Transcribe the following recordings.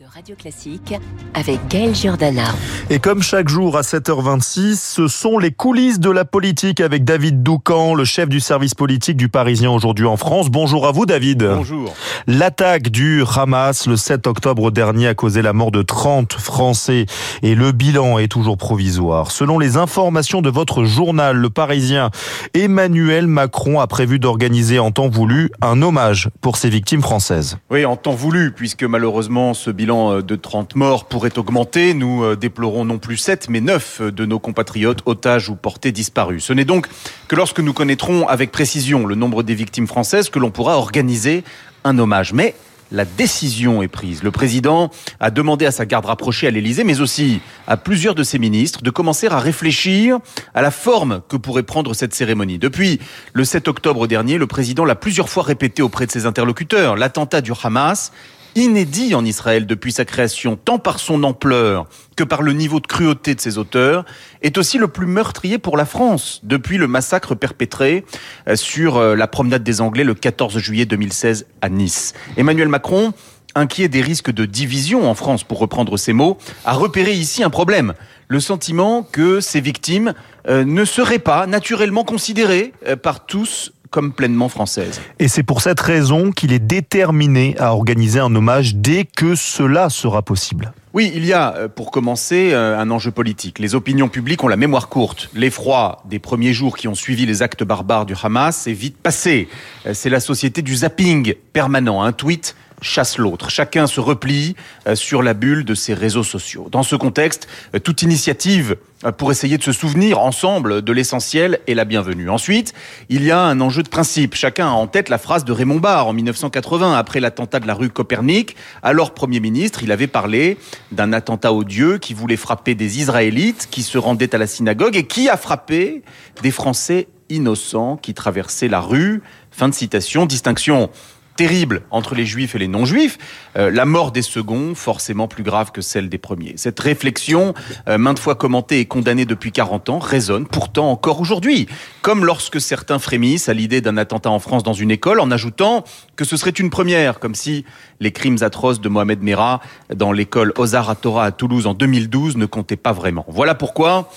de Radio Classique avec Gaël Giordana. Et comme chaque jour à 7h26, ce sont les coulisses de la politique avec David Doucan, le chef du service politique du Parisien aujourd'hui en France. Bonjour à vous David. Bonjour. L'attaque du Hamas le 7 octobre dernier a causé la mort de 30 Français et le bilan est toujours provisoire. Selon les informations de votre journal Le Parisien, Emmanuel Macron a prévu d'organiser en temps voulu un hommage pour ces victimes françaises. Oui, en temps voulu, puisque malheureusement ce bilan euh, de 30 morts pourrait augmenter. Nous euh, déplorons non plus 7, mais 9 de nos compatriotes otages ou portés disparus. Ce n'est donc que lorsque nous connaîtrons avec précision le nombre des victimes françaises que l'on pourra organiser un hommage. Mais la décision est prise. Le président a demandé à sa garde rapprochée à l'Élysée, mais aussi à plusieurs de ses ministres, de commencer à réfléchir à la forme que pourrait prendre cette cérémonie. Depuis le 7 octobre dernier, le président l'a plusieurs fois répété auprès de ses interlocuteurs. L'attentat du Hamas inédit en Israël depuis sa création, tant par son ampleur que par le niveau de cruauté de ses auteurs, est aussi le plus meurtrier pour la France depuis le massacre perpétré euh, sur euh, la promenade des Anglais le 14 juillet 2016 à Nice. Emmanuel Macron inquiet des risques de division en France, pour reprendre ses mots, a repéré ici un problème. Le sentiment que ces victimes euh, ne seraient pas naturellement considérées par tous comme pleinement française. Et c'est pour cette raison qu'il est déterminé à organiser un hommage dès que cela sera possible. Oui, il y a, euh, pour commencer, euh, un enjeu politique. Les opinions publiques ont la mémoire courte. L'effroi des premiers jours qui ont suivi les actes barbares du Hamas est vite passé. Euh, c'est la société du zapping permanent. Un tweet chasse l'autre. Chacun se replie euh, sur la bulle de ses réseaux sociaux. Dans ce contexte, euh, toute initiative euh, pour essayer de se souvenir ensemble de l'essentiel est la bienvenue. Ensuite, il y a un enjeu de principe. Chacun a en tête la phrase de Raymond Barre en 1980, après l'attentat de la rue Copernic. Alors Premier ministre, il avait parlé d'un attentat odieux qui voulait frapper des Israélites qui se rendaient à la synagogue et qui a frappé des Français innocents qui traversaient la rue. Fin de citation. Distinction terrible entre les juifs et les non-juifs, euh, la mort des seconds forcément plus grave que celle des premiers. Cette réflexion, euh, maintes fois commentée et condamnée depuis 40 ans, résonne pourtant encore aujourd'hui, comme lorsque certains frémissent à l'idée d'un attentat en France dans une école en ajoutant que ce serait une première, comme si les crimes atroces de Mohamed Merah dans l'école Ozar Torah à Toulouse en 2012 ne comptaient pas vraiment. Voilà pourquoi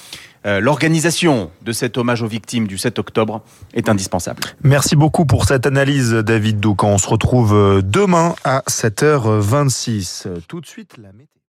l'organisation de cet hommage aux victimes du 7 octobre est indispensable. Merci beaucoup pour cette analyse, David Doucan. On se retrouve euh, demain à 7h26. Tout de suite, la météo.